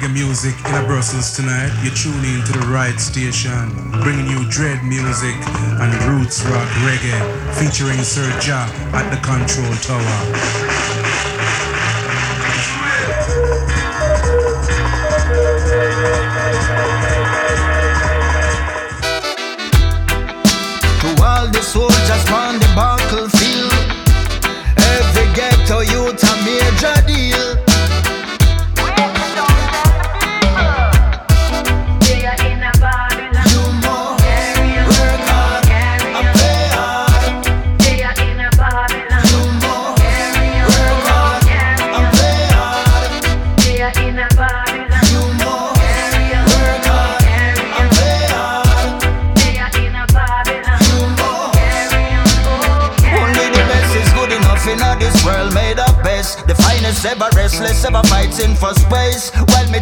reggae music in a Brussels tonight, you're tuning into the right station, bringing you dread music and roots rock reggae, featuring Sir at the control tower.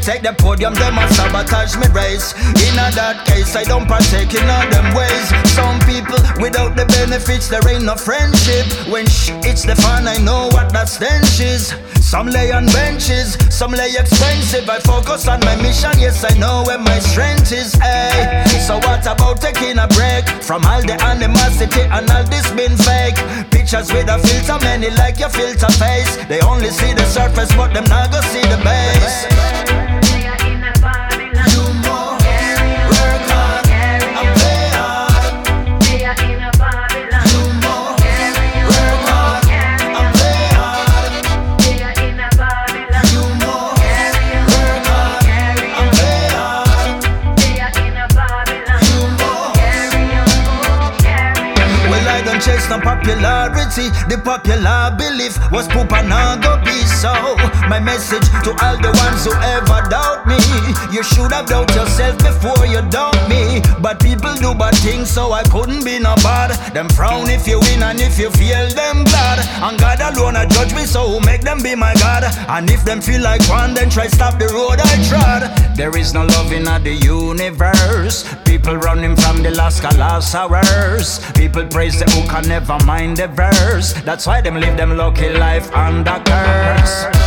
Take the podium, them a sabotage me race. In a that case, I don't partake in all them ways. Some people without the benefits, there ain't no friendship. When sh- it's the fun, I know what that stench is. Some lay on benches, some lay expensive. I focus on my mission, yes, I know where my strength is. Hey, so what about taking a break from all the animosity and all this been fake? Pictures with a filter, many like your filter face. They only see the surface, but them not go see the base. Was poop and not go be so. My message to all the ones who ever doubt me. You should have doubt yourself before things, so I couldn't be no bad. Them frown if you win and if you feel them glad. And God alone a judge me, so make them be my God? And if them feel like one, then try stop the road I trod. There is no love in the universe. People running from the last last hours. People praise the who can never mind the verse. That's why them live them lucky life under curse.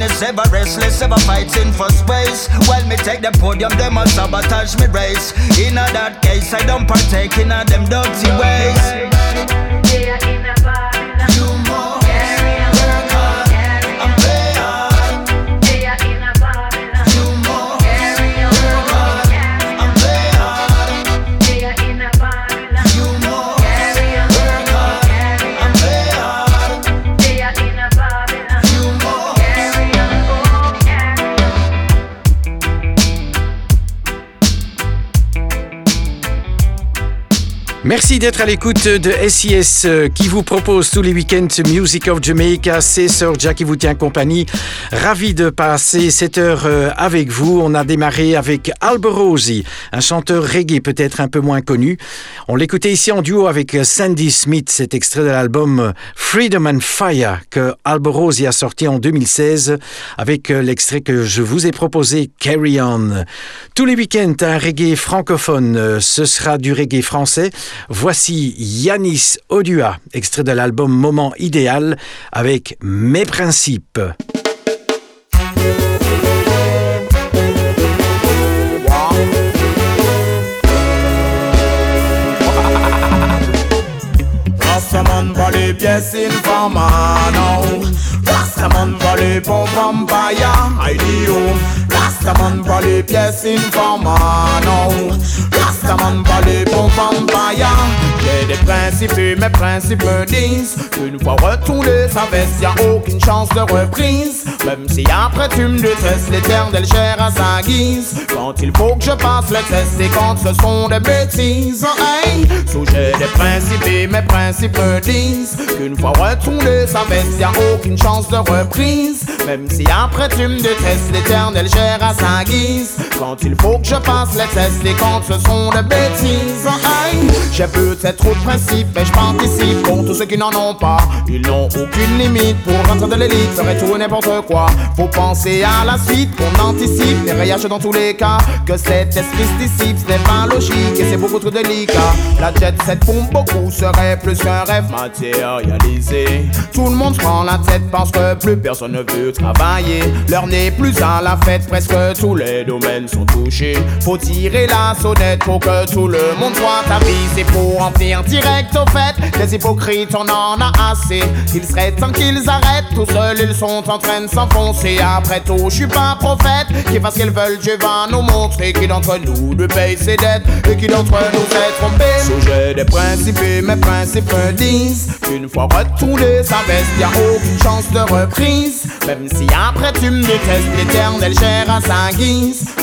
The ever restless, ever fighting for space. While me take the podium, them a sabotage me race. In a that case, I don't partake in a them dirty ways. Merci d'être à l'écoute de SIS euh, qui vous propose tous les week-ends Music of Jamaica. C'est Sir Jack qui vous tient compagnie. Ravi de passer cette heure euh, avec vous. On a démarré avec Alborosi, un chanteur reggae peut-être un peu moins connu. On l'écoutait ici en duo avec Sandy Smith, cet extrait de l'album Freedom and Fire que Alborosi a sorti en 2016 avec euh, l'extrait que je vous ai proposé, Carry On. Tous les week-ends, un reggae francophone. Ce sera du reggae français. Voici Yanis Odua, extrait de l'album Moment idéal avec Mes principes. Rastaman va les pièces infamano Rastaman va les J'ai des principes et mes principes disent Qu'une fois retourné sa veste, y a aucune chance de reprise. Même si après tu me détestes, l'éternel gère à sa guise. Quand il faut que je passe le test et quand ce sont des bêtises, hey, sujet des principes et mes principes disent Qu'une fois retourné sa veste, y a aucune chance de reprise. Même si après tu me détestes, l'éternel gère à Quand il faut que je passe les tests et quand ce sont des bêtises, j'ai peut-être trop de principes, mais je participe pour tous ceux qui n'en ont pas. Ils n'ont aucune limite pour rentrer de l'élite, serait tout n'importe quoi. Faut penser à la suite, qu'on anticipe les rayages dans tous les cas. Que cet esprit dissipe, ce n'est pas logique et c'est beaucoup trop délicat. La jet set pour beaucoup serait plus qu'un rêve matérialisé. Tout le monde prend la tête parce que plus personne ne veut travailler. L'heure n'est plus à la fête, presque tous les domaines sont touchés. Faut tirer la sonnette pour que tout le monde soit avisé pour en venir direct au fait. Les hypocrites, on en a assez. Il serait temps qu'ils arrêtent, tout seuls ils sont en train de s'enfoncer. Après tout, je suis pas prophète. Qui fasse ce qu'ils veulent, Dieu va nous montrer qui d'entre nous lui paye ses dettes et qui d'entre nous s'est trompé. Sujet des principes et mes principes disent qu'une fois retourné sa veste, y a aucune chance de reprise. Même si après tu me détestes, l'éternel gère à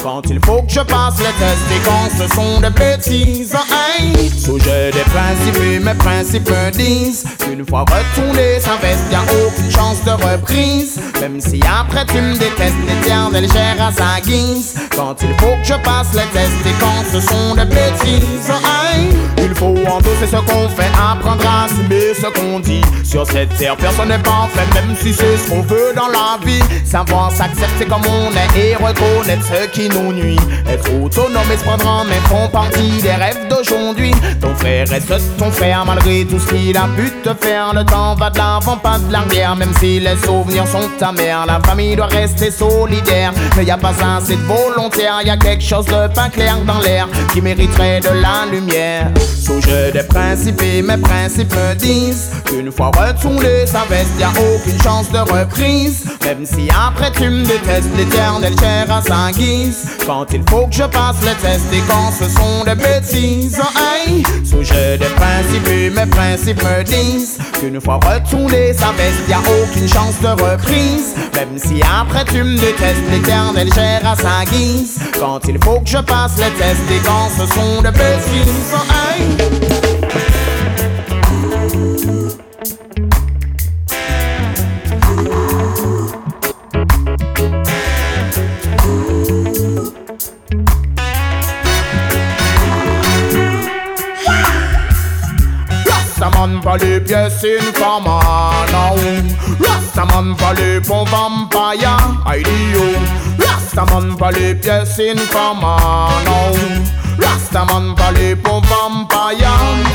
Quand il faut que je passe les tests et quand ce sont des bêtises, hey. Sujet des principes mes principes disent qu'une fois retourné sa veste, y a aucune chance de reprise. Même si après tu me détestes, l'éternel gère à sa guise. Quand il faut que je passe les tests et quand ce sont des bêtises, hey. Faut endosser ce qu'on fait, apprendre à assumer ce qu'on dit. Sur cette terre, personne n'est parfait, même si c'est ce qu'on veut dans la vie. Savoir s'accepter comme on est et reconnaître ce qui nous nuit. Être autonome et se prendre en main font partie des rêves d'aujourd'hui. Ton frère reste ton frère malgré tout ce qu'il a pu te faire. Le temps va de l'avant, pas de l'arrière, même si les souvenirs sont ta mère. La famille doit rester solidaire, mais y a pas assez de volontaire. Y a quelque chose de pas clair dans l'air qui mériterait de la lumière. Sujet des principes et mes principes me disent qu'une fois retourné sa veste, y a aucune chance de reprise. Même si après tu me détestes, l'éternel gère à sa guise. Quand il faut que je passe le test et quand ce sont des bêtises, hey. Sujet des principes et mes principes me disent qu'une fois retourné sa veste, y a aucune chance de reprise. Même si après tu me détestes, l'éternel gère à sa guise. Quand il faut que je passe le test et quand ce sont des bêtises, hey. Les pièces infamano Rastaman va les bons vampires Idio Rastaman va les pièces infamano Rastaman va les bons vampires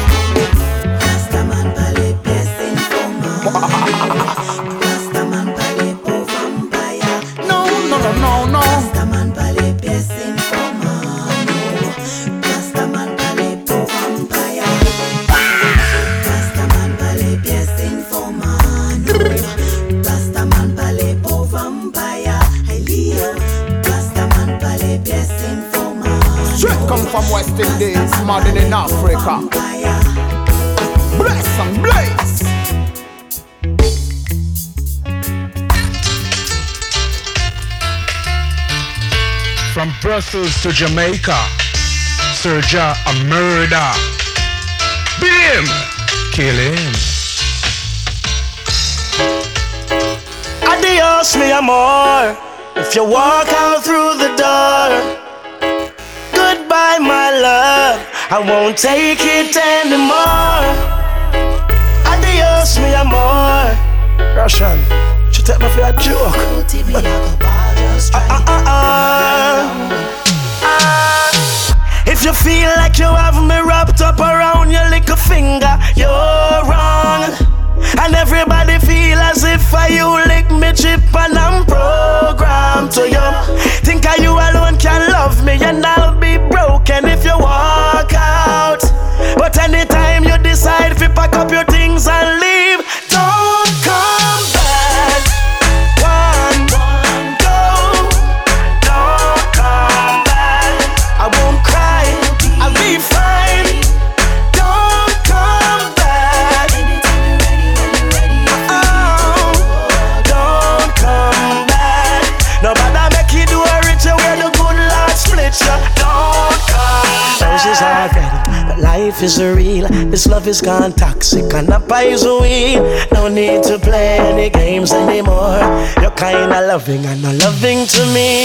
West Indies, modern in Africa Vampire. Bless and blaze From Brussels to Jamaica, Serja a murder. Beat him, kill him. Adios, mi amor. If you walk out through the door, I won't take it anymore. Adios, mi amor. Russian, she take me for a joke. If you feel like you have me wrapped up around your little finger, you're wrong. And everybody feel as if I you lick me chip and I'm programmed to you. Think I you alone can loving and not loving to me.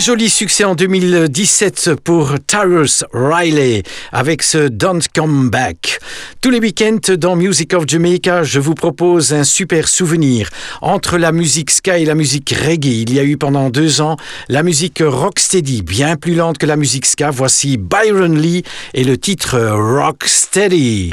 Joli succès en 2017 pour Tyrus Riley avec ce Don't Come Back. Tous les week-ends dans Music of Jamaica, je vous propose un super souvenir. Entre la musique ska et la musique reggae, il y a eu pendant deux ans la musique rocksteady, bien plus lente que la musique ska. Voici Byron Lee et le titre Rocksteady.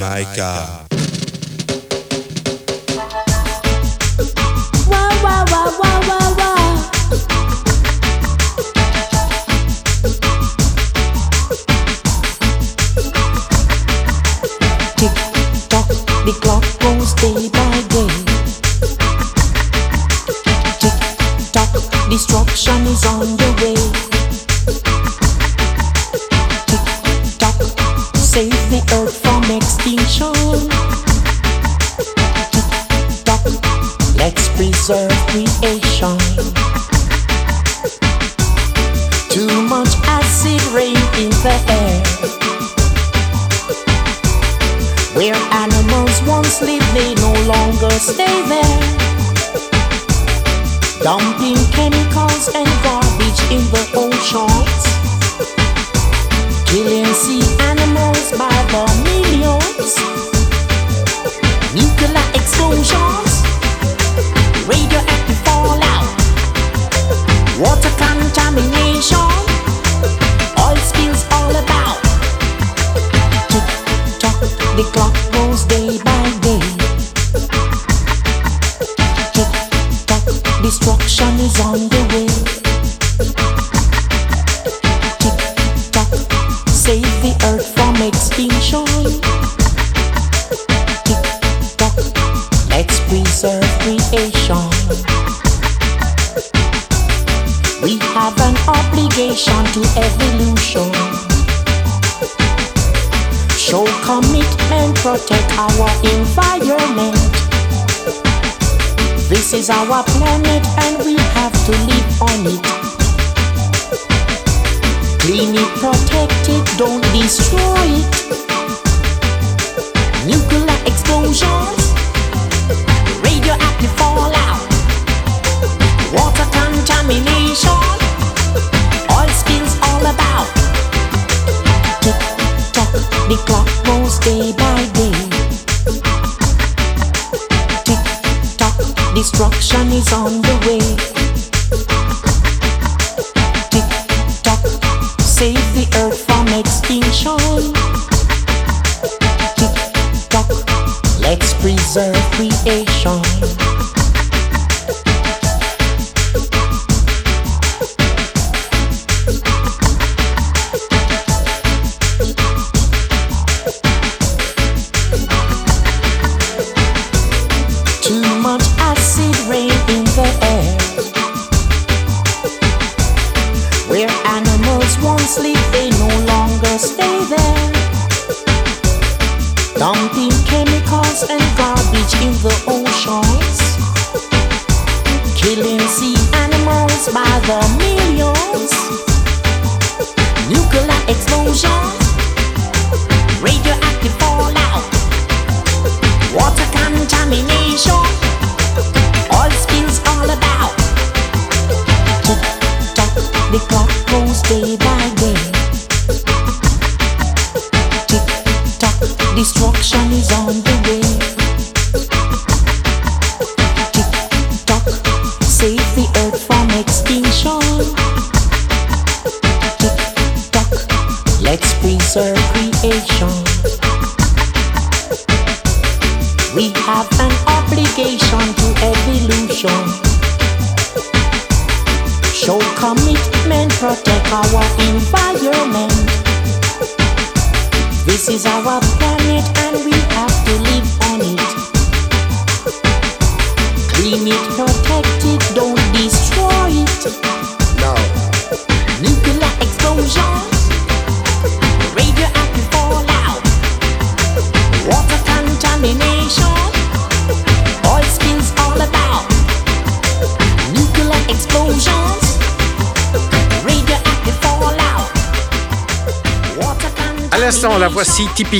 Jamaica. acid rain in the air. Where animals once lived, they no longer stay there. Dumping chemicals and garbage in the oceans. Killing sea animals by the millions. Nuclear explosions. Radioactive fallout. Water contamination. o'clock. our environment. This is our planet.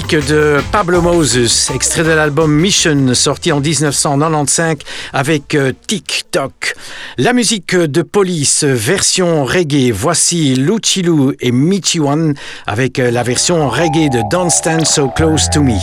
de Pablo Moses, extrait de l'album Mission, sorti en 1995 avec euh, TikTok. La musique de Police, version reggae, voici Luchilu et Michiwan avec euh, la version reggae de Don't Stand So Close to Me.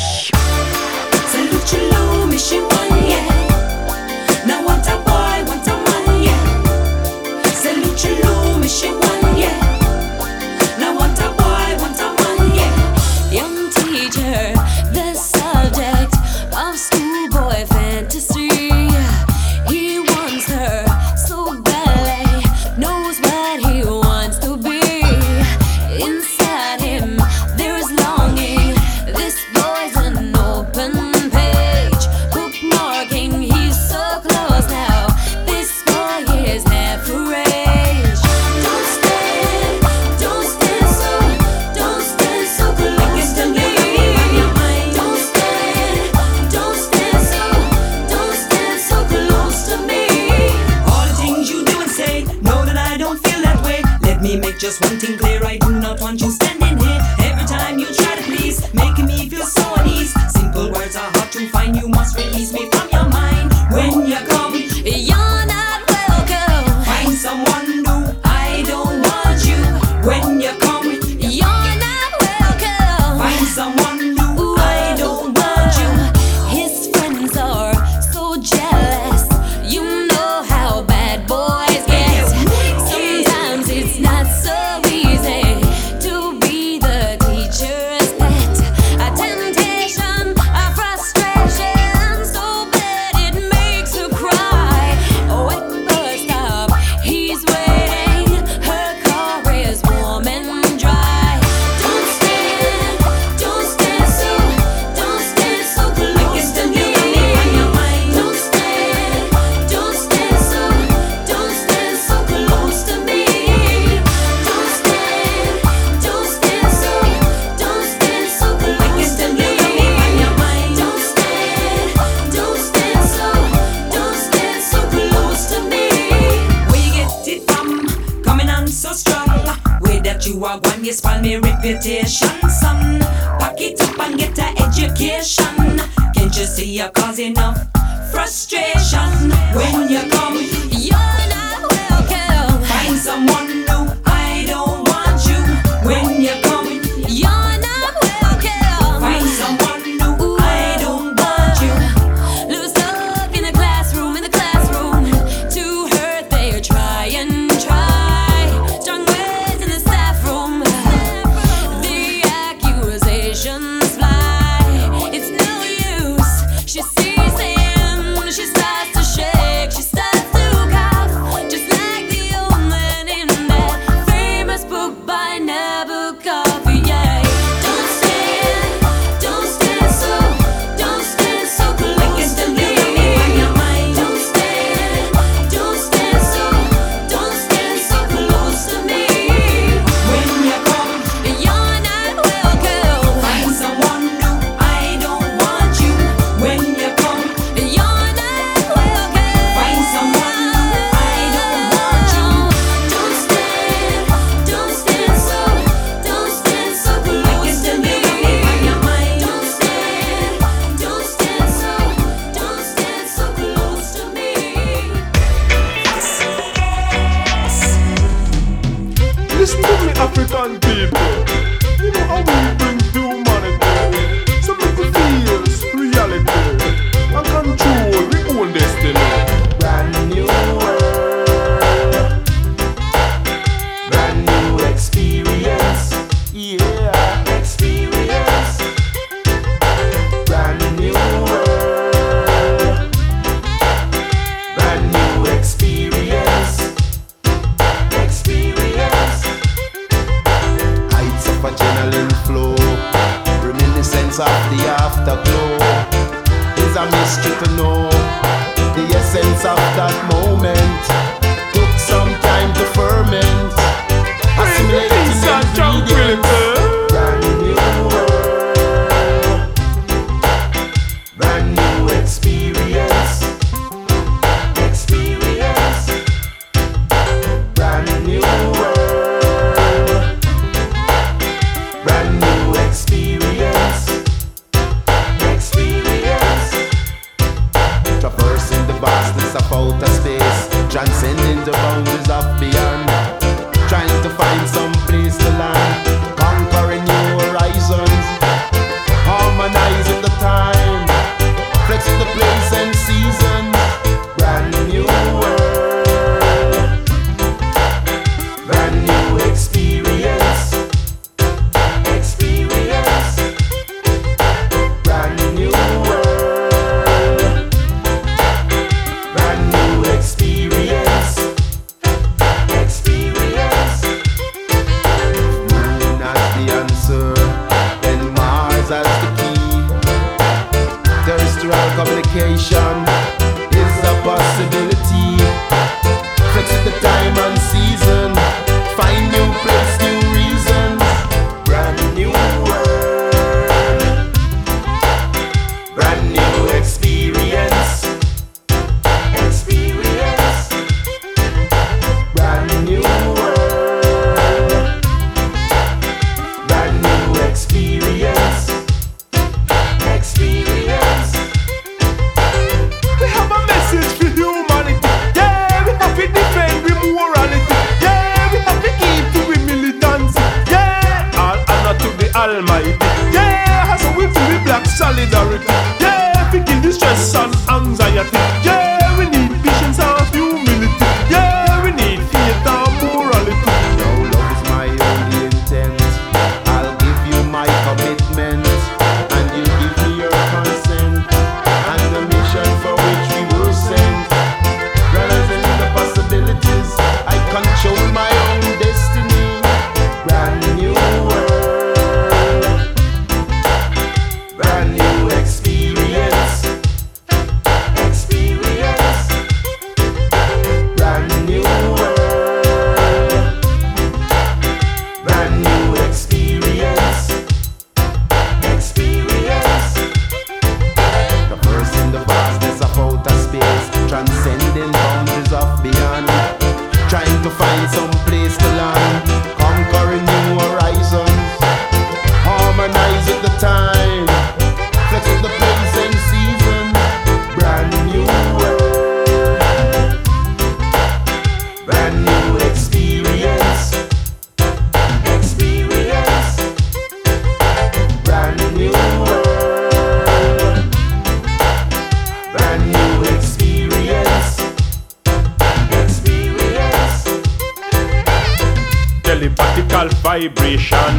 Telepathical vibration,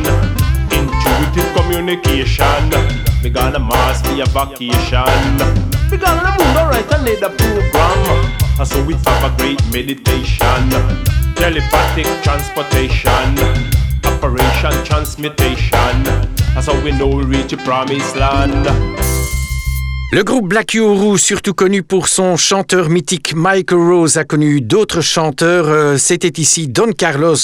intuitive communication. We gonna Mars be a vacation. We gonna moon alright and lay the program. And so we have a great meditation. Telepathic transportation, operation transmutation. That's how we know we reach the promised land. Le groupe Black Uhuru, surtout connu pour son chanteur mythique Michael Rose, a connu d'autres chanteurs. Euh, C'était ici Don Carlos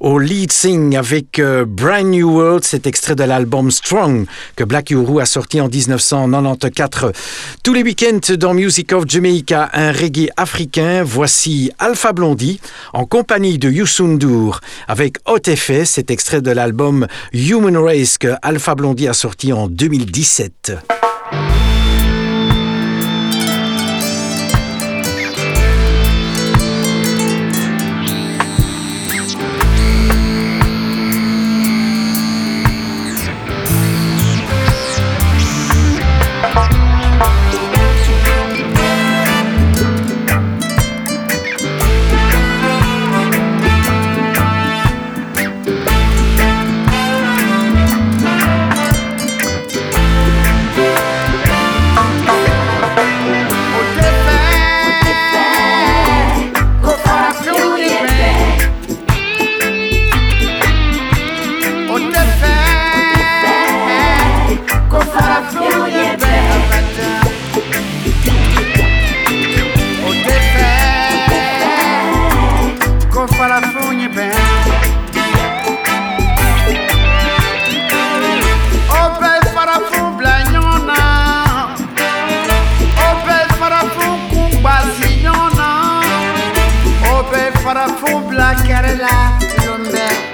au lead sing avec euh, Brand New World, cet extrait de l'album Strong que Black Uhuru a sorti en 1994. Tous les week-ends dans Music of Jamaica, un reggae africain. Voici Alpha Blondie en compagnie de Youssou N'Dour avec Hot Effet, cet extrait de l'album Human Race que Alpha Blondie a sorti en 2017. Farafou black Lumbe O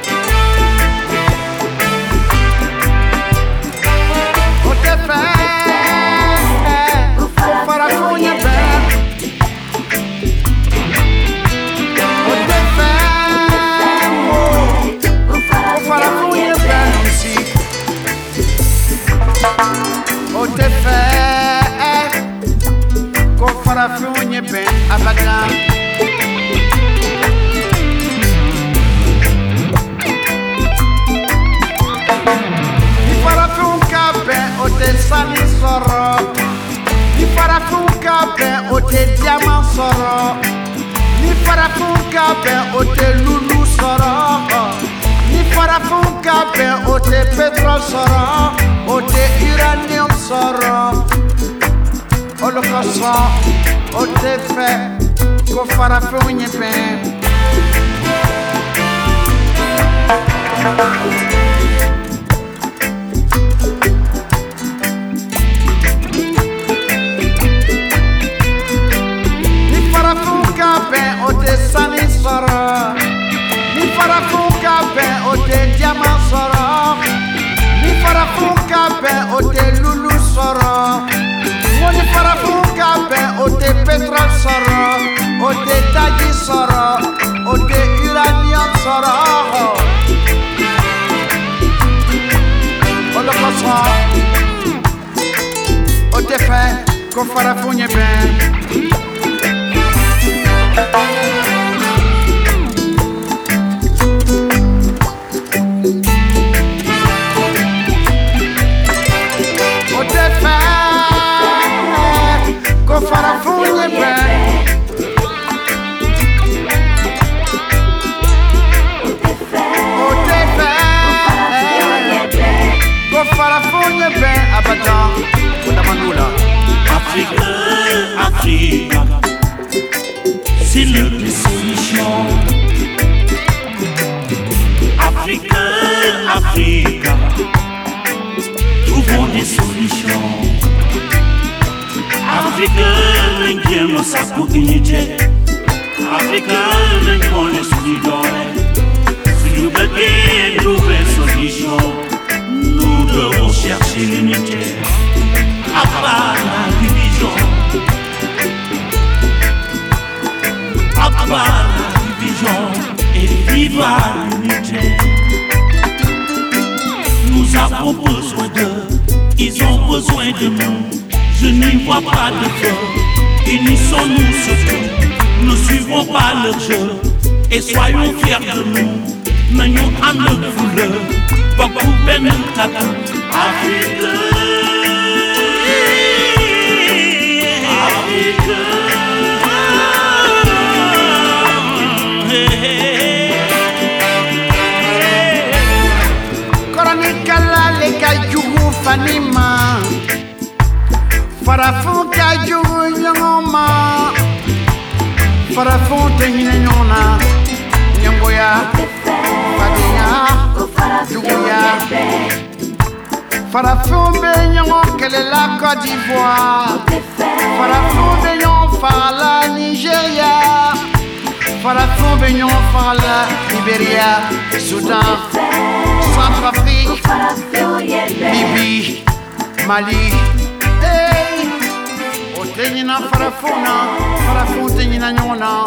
nyina nyina.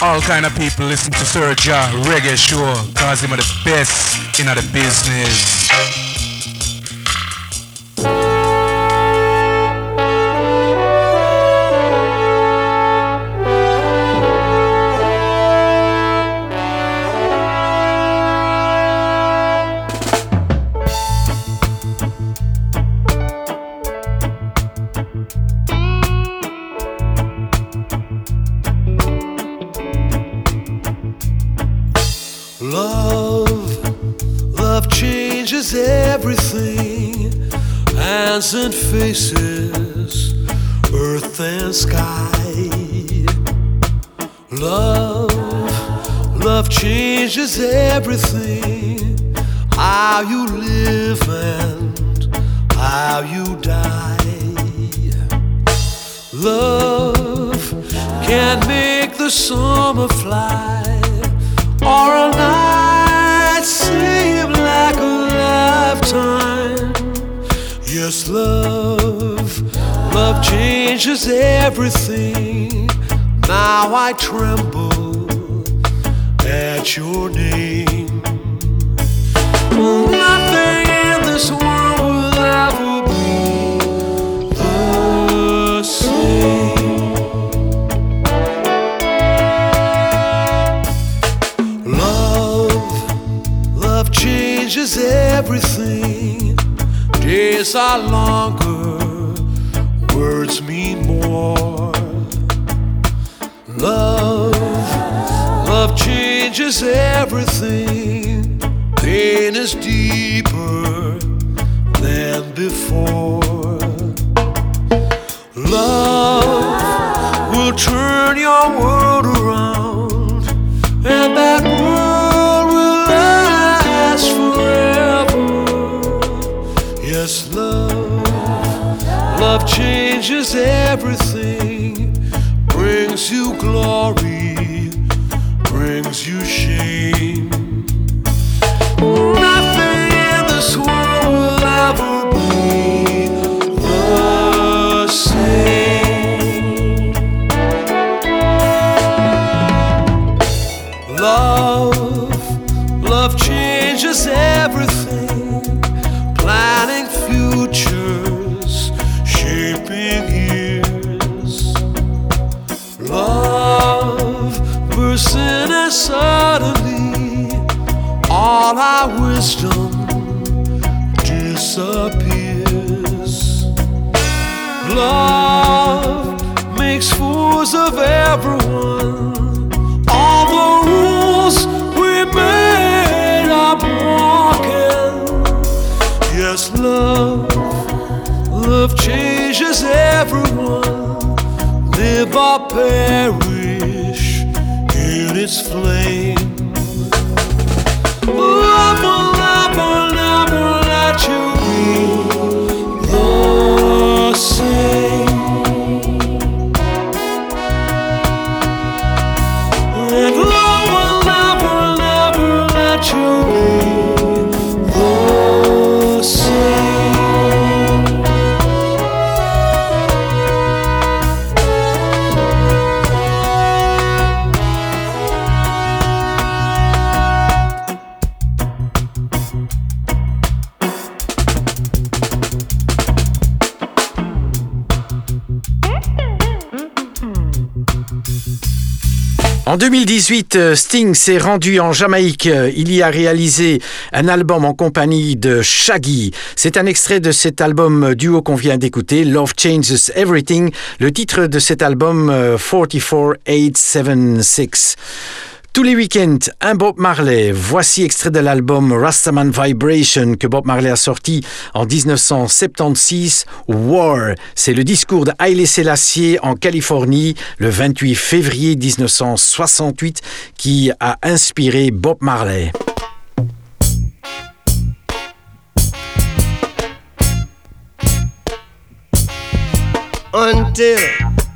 All kind of people listen to Sir Ja Reggae Show, cause him are the best in the business. everything. Pain is deeper than before. Love will turn your world around, and that world will last forever. Yes, love, love changes everything, brings you glory. Or 2018, euh, Sting s'est rendu en Jamaïque. Euh, Il y a réalisé un album en compagnie de Shaggy. C'est un extrait de cet album duo qu'on vient d'écouter, Love Changes Everything. Le titre de cet album, euh, 44876. Tous les week-ends, un Bob Marley. Voici extrait de l'album Rastaman Vibration que Bob Marley a sorti en 1976. War, c'est le discours de Haile Selassie en Californie le 28 février 1968 qui a inspiré Bob Marley. until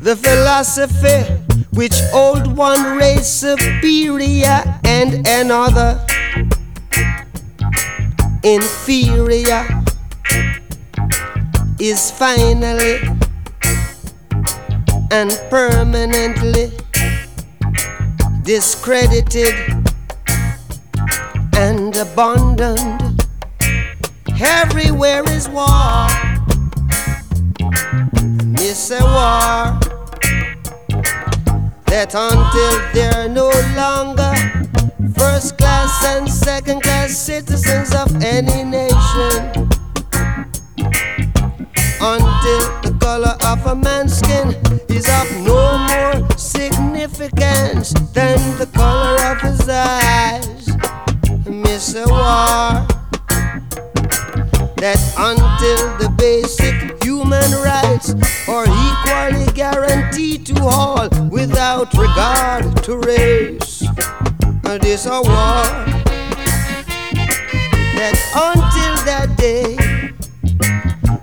the philosophy which old one race superior and another inferior is finally and permanently discredited and abandoned. Everywhere is war. It's a war that until they're no longer first class and second class citizens of any nation, until the color of a man's skin is of no more significance than the color of his eyes, a war that until the basic human rights are equally guaranteed to all without regard to race. And This a war that until that day,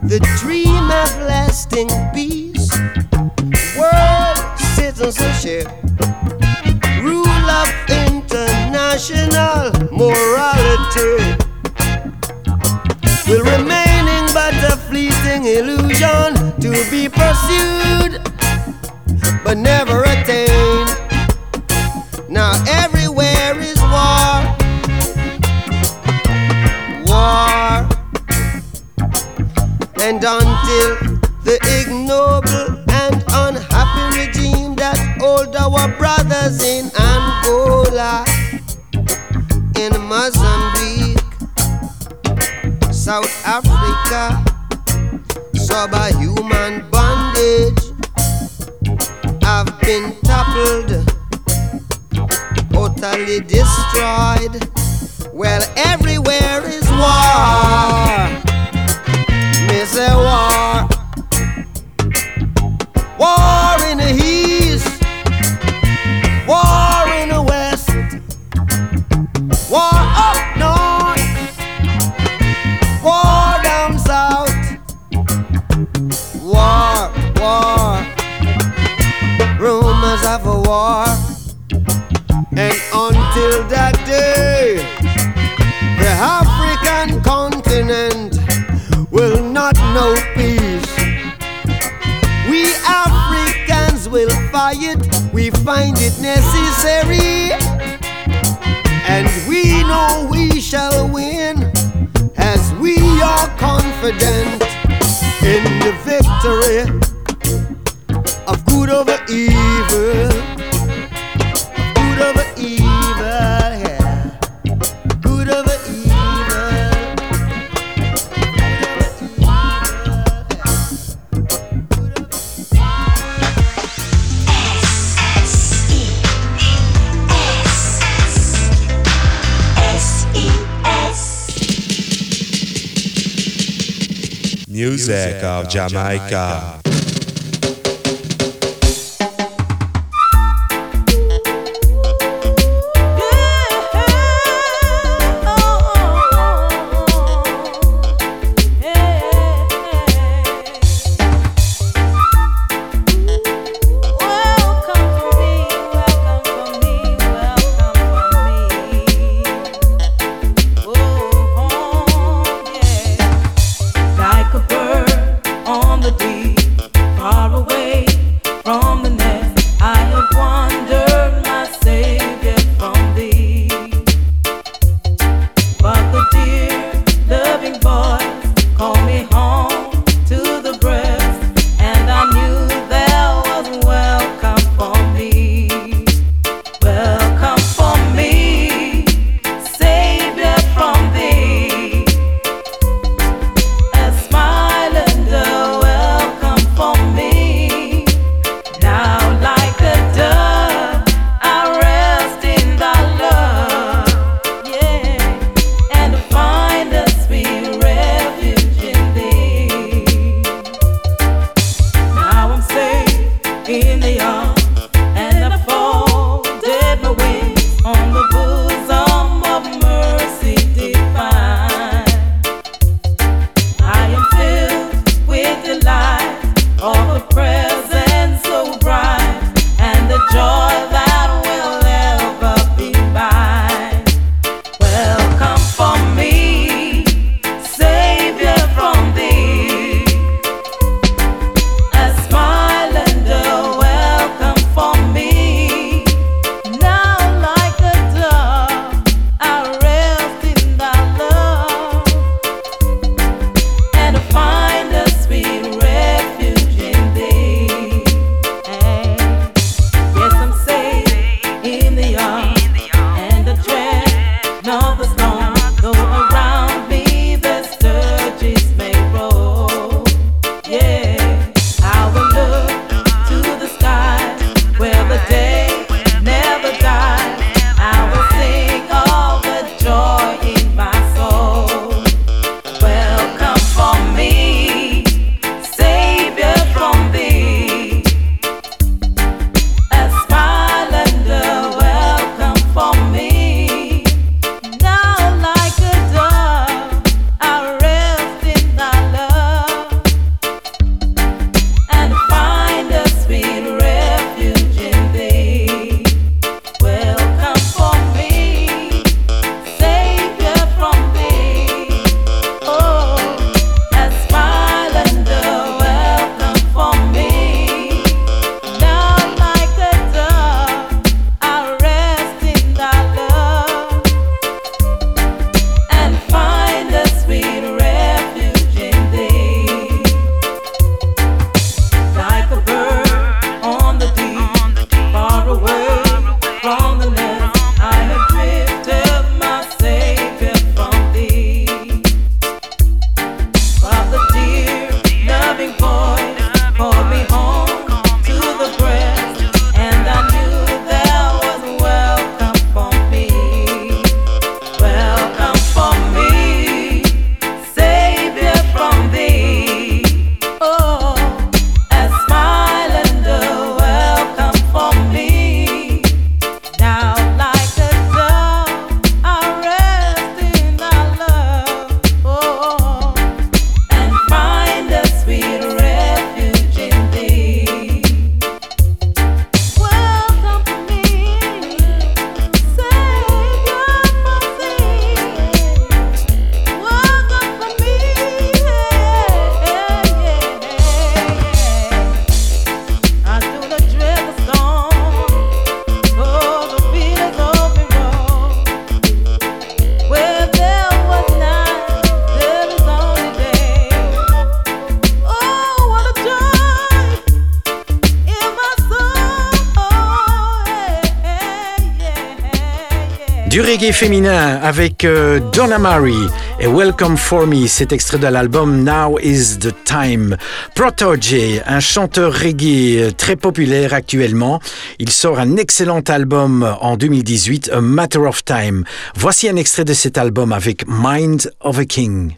the dream of lasting peace, world citizenship, rule of international morality will remaining but a fleeting illusion to be pursued but never attained. Now everywhere is war, war, and until the ignoble and unhappy regime that hold our brothers in Angola, in Mozambique. South Africa, subhuman bondage have been toppled, totally destroyed. Well, everywhere is war. Me say war. War in the Of a war. And until that day, the African continent will not know peace. We Africans will fight, we find it necessary. And we know we shall win as we are confident in the victory good over evil. Good over evil, yeah. Good over Music of Jamaica. féminin avec euh, Donna Marie et Welcome For Me, cet extrait de l'album Now Is The Time. Protogé, un chanteur reggae euh, très populaire actuellement, il sort un excellent album en 2018, A Matter of Time. Voici un extrait de cet album avec Mind of a King.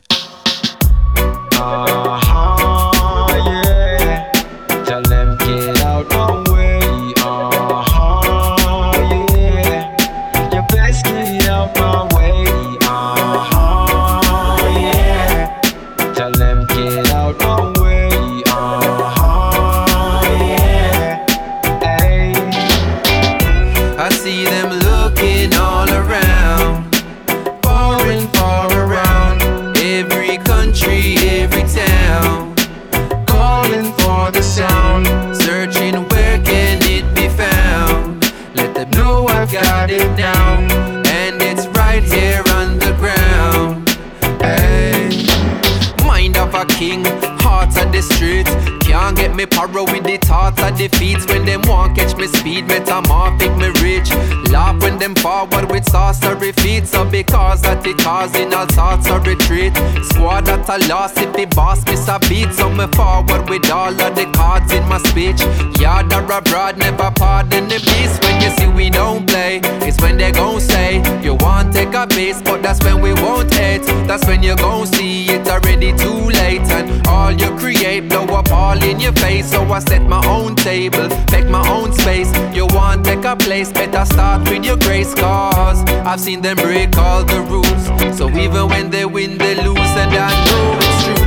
Forward with sorcery feet, so because that it causing all sorts of retreat. Squad that I lost if the boss miss a beat, so me forward with all of the cards in my speech. Yard or abroad, never pardon the beast. When you see we don't play, it's when they gon' say you want take a base, but that's when we won't hate. That's when you gon' see it already too late, and all you create blow up all in your face. So I set my own table, make my own space. You want take a place, better start with your grace, cause I've seen them break all the rules. So even when they win, they lose, and I know it's true.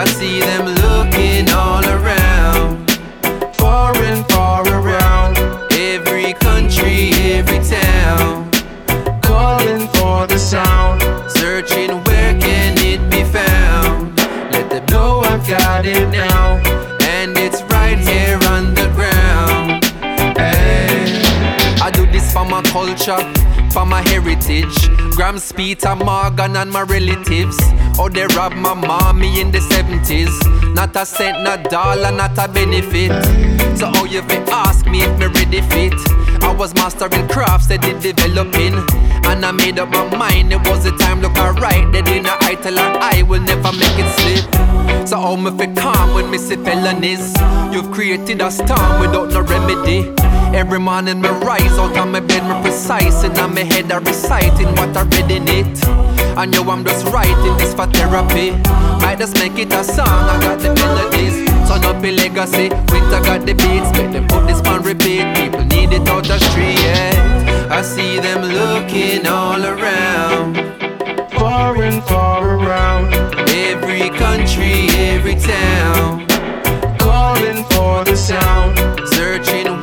I see them looking all around, far and far around, every country, every town, calling for the sound, searching where can it be found. Let them know I've got it now, and it's right here underground. Hey. I do this for my culture, for my heritage. Grams, Peter, Morgan, and my relatives. Oh, they robbed my mommy in the 70s. Not a cent, not a dollar, not a benefit. So, how you fi ask me if me ready fit? I was mastering crafts that did developing. And I made up my mind, it was the time look alright. They didn't I tell I will never make it slip. So how me fi calm when me see felonies? You've created a storm without no remedy. Every morning me rise out of my bed, me precise And on my head I reciting what I read in it. I know I'm just writing this for therapy. Might just make it a song, I got the melodies. Turn up a legacy, winter got the beats. Make them put this on repeat, people need it out the street yeah. I see them looking all around. Far and far around. Every country, every town. Calling for the sound. Searching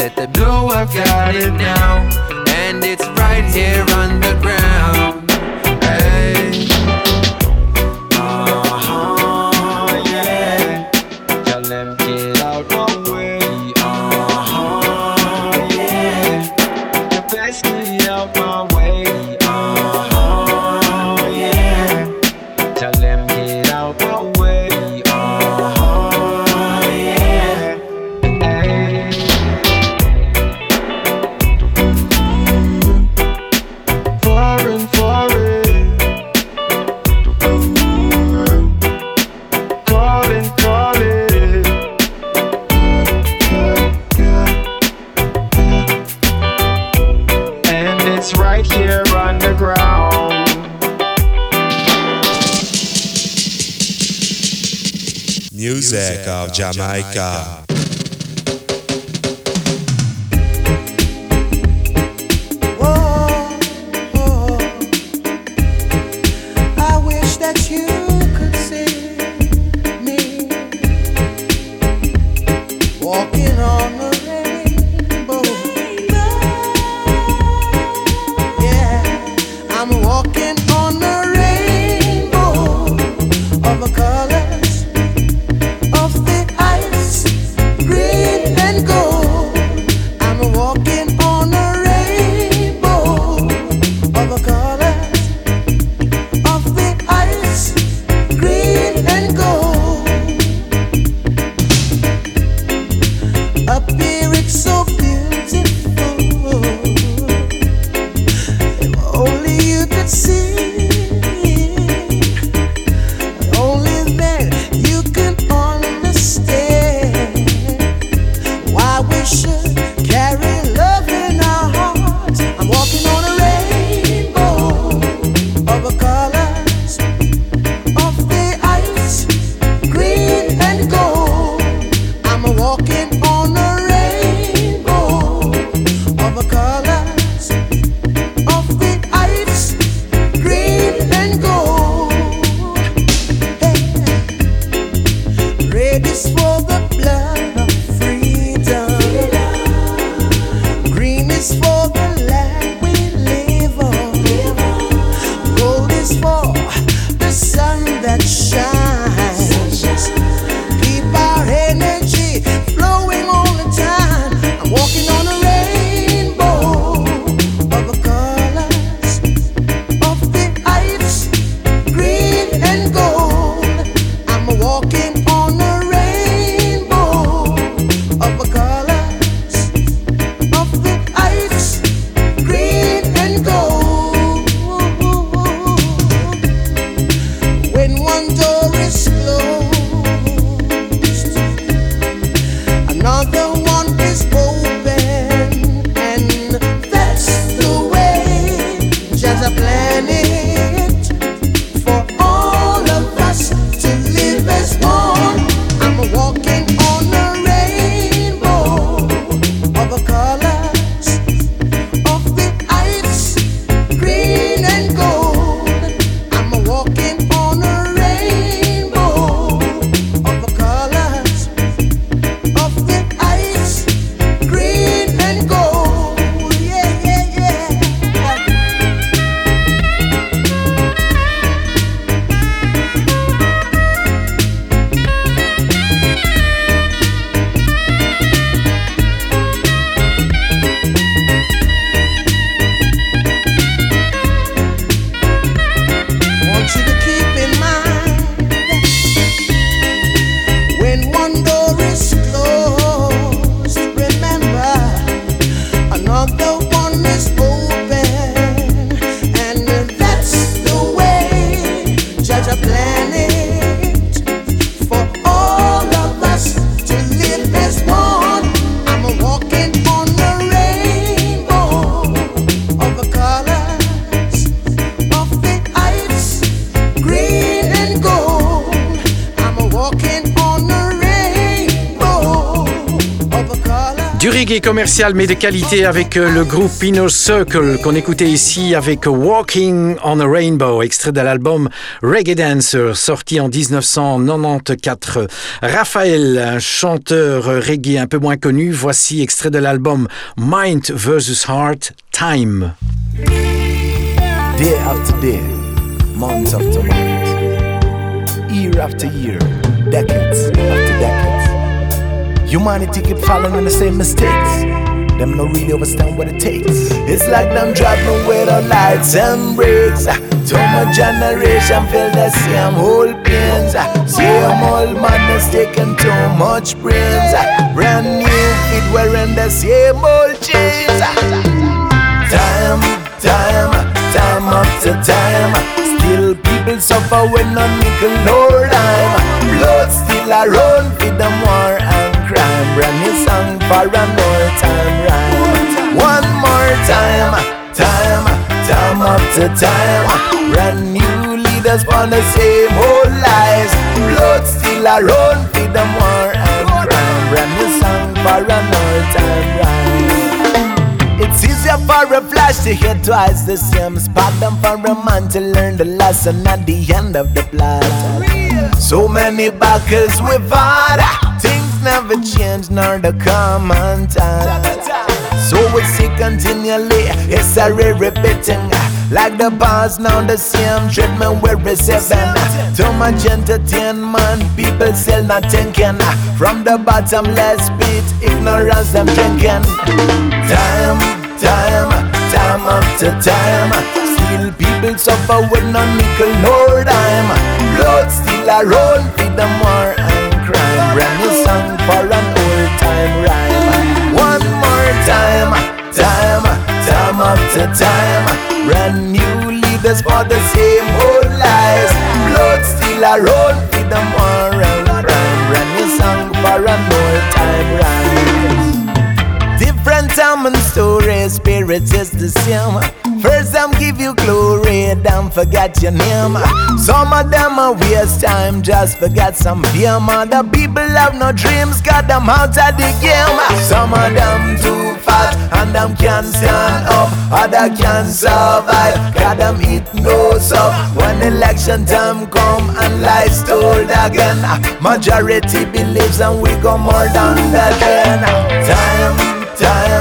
Let know I've got it now. And it's right here underground Music of Jamaica. Commercial mais de qualité avec euh, le groupe Inner Circle qu'on écoutait ici avec Walking on a Rainbow, extrait de l'album Reggae Dancer sorti en 1994. Raphaël, un chanteur reggae un peu moins connu, voici extrait de l'album Mind vs Heart Time. Day after day, month after month, year after year, decades. Humanity keep falling in the same mistakes. Them no really understand what it takes. It's like them driving with the lights and brakes. Too much generation feel the same old pains. Same old madness taking too much brains. Brand new feet wearing the same old chains. Time, time, time after time. Still people suffer when no nickel nor dime. Blood still a run for them war Brand new song for another time rhyme. One more time, time, time after time. Brand new leaders for the same old lies. Blood still a run for them war and crime. Brand new song for another time rhyme. It's easier for a flash to hit twice the same spot than for a man to learn the lesson at the end of the plot. So many battles we've had, things never change nor the common time. So we see continually, it's a re repeating. Like the past, now the same treatment we're receiving. Too much entertainment, people still not thinking. From the bottomless pit, ignorance them drinking. Time, time, time after time. Still people suffer with no nickel nor dime. Blood still a roll, for them war new song for an old time rhyme. One more time, time, time after time. Brand new leaders for the same old lies. Blood still a for them war and crime. New song for an old time rhyme. Different and story, spirit is the same. First them give you glory, then forget your name. Some of them are waste time, just forget some fame. Other people have no dreams, got them out of the game. Some of them too fat, and them can't stand up. Other can't survive, got them eat no up. When election time come and lies told again, majority believes and we go more than the. Time, time,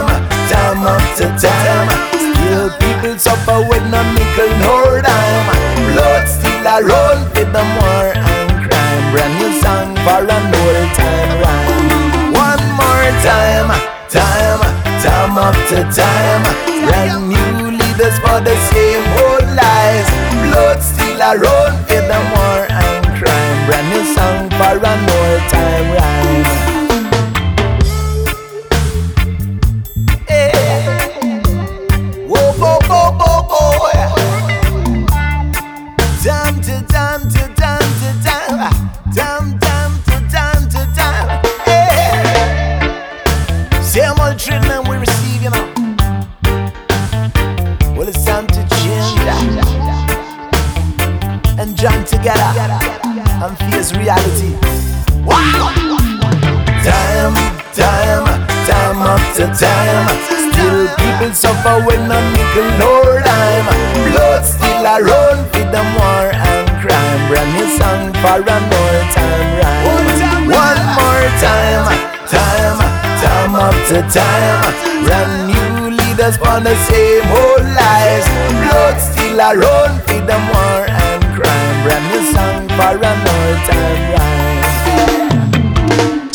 after time. Still people suffer with no nickel nor dime. Blood still a run for them war and crime. Brand new song for an old time rhyme. One more time, time, time after time. Brand new leaders for the same old lies. Blood still a run for them war and crime. Brand new song for an old time rhyme. Together and face reality. Wow! Time, time, time after time. Still people suffer with no nickel nor dime. Blood still a run for them war and crime. Brand new song for an old time rhyme. One more time, time, time after time. Brand new leaders for the same old lies. Blood still a run for them war Brand new song for an old time.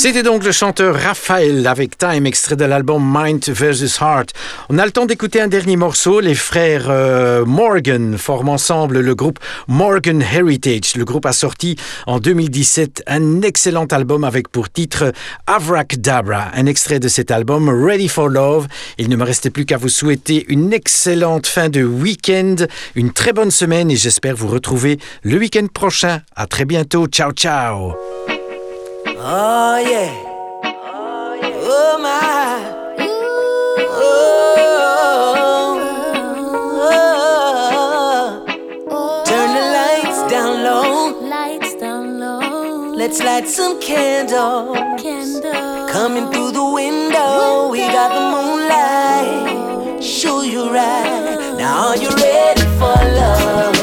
C'était donc le chanteur Raphaël avec Time, extrait de l'album Mind vs Heart. On a le temps d'écouter un dernier morceau. Les frères euh, Morgan forment ensemble le groupe Morgan Heritage. Le groupe a sorti en 2017 un excellent album avec pour titre Avracadabra. Un extrait de cet album, Ready for Love. Il ne me restait plus qu'à vous souhaiter une excellente fin de week-end, une très bonne semaine et j'espère vous retrouver le week-end prochain. À très bientôt. Ciao, ciao. Oh yeah. Oh my. Oh, oh, oh. Turn the lights down low. Lights down low. Let's light some candles. Candle. Coming through the window, we got the moonlight. Show you right. Now are you ready for love?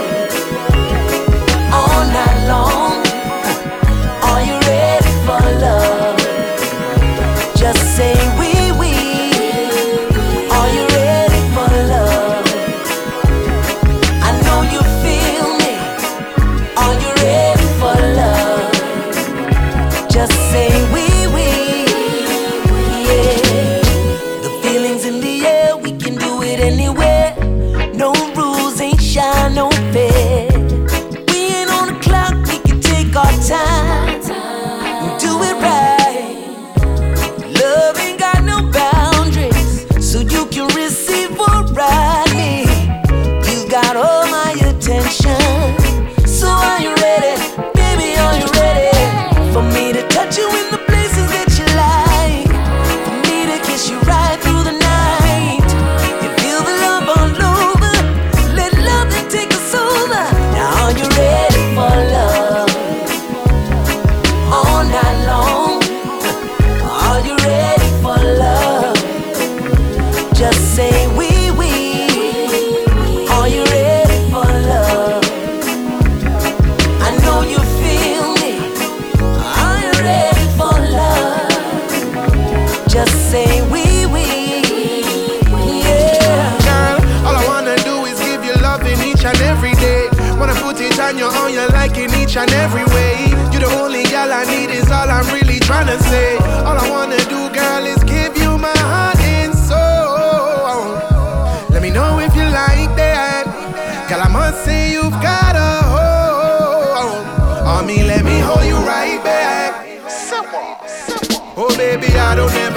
Each and every way. You the only girl I need is all I'm really trying to say.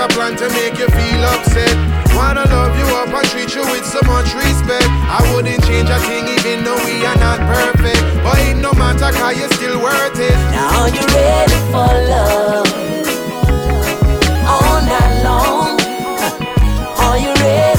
a plan to make you feel upset. Wanna love you up and treat you with so much respect. I wouldn't change a thing even though we are not perfect. But it no matter, cause you're still worth it. Now you ready for love. All night long. Are you ready?